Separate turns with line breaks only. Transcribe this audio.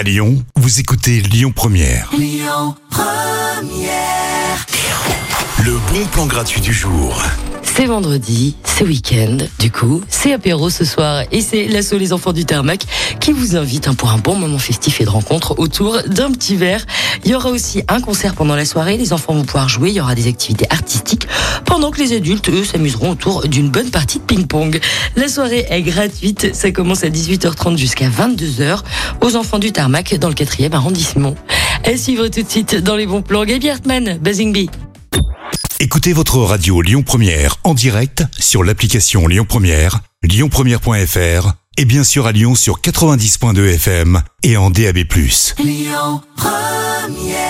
À Lyon, vous écoutez Lyon Première. Le bon plan gratuit du jour.
C'est vendredi, c'est week-end, du coup, c'est apéro ce soir et c'est l'assaut Les Enfants du Tarmac qui vous invite hein, pour un bon moment festif et de rencontre autour d'un petit verre. Il y aura aussi un concert pendant la soirée, les enfants vont pouvoir jouer, il y aura des activités artistiques pendant que les adultes, eux, s'amuseront autour d'une bonne partie de ping-pong. La soirée est gratuite, ça commence à 18h30 jusqu'à 22h aux Enfants du Tarmac dans le 4e arrondissement. À suivre tout de suite dans les bons plans, Gaby Hartmann, Buzzing Bee.
Écoutez votre radio Lyon Première en direct sur l'application Lyon Première, lyonpremière.fr et bien sûr à Lyon sur 90.2 FM et en DAB+.
Lyon Première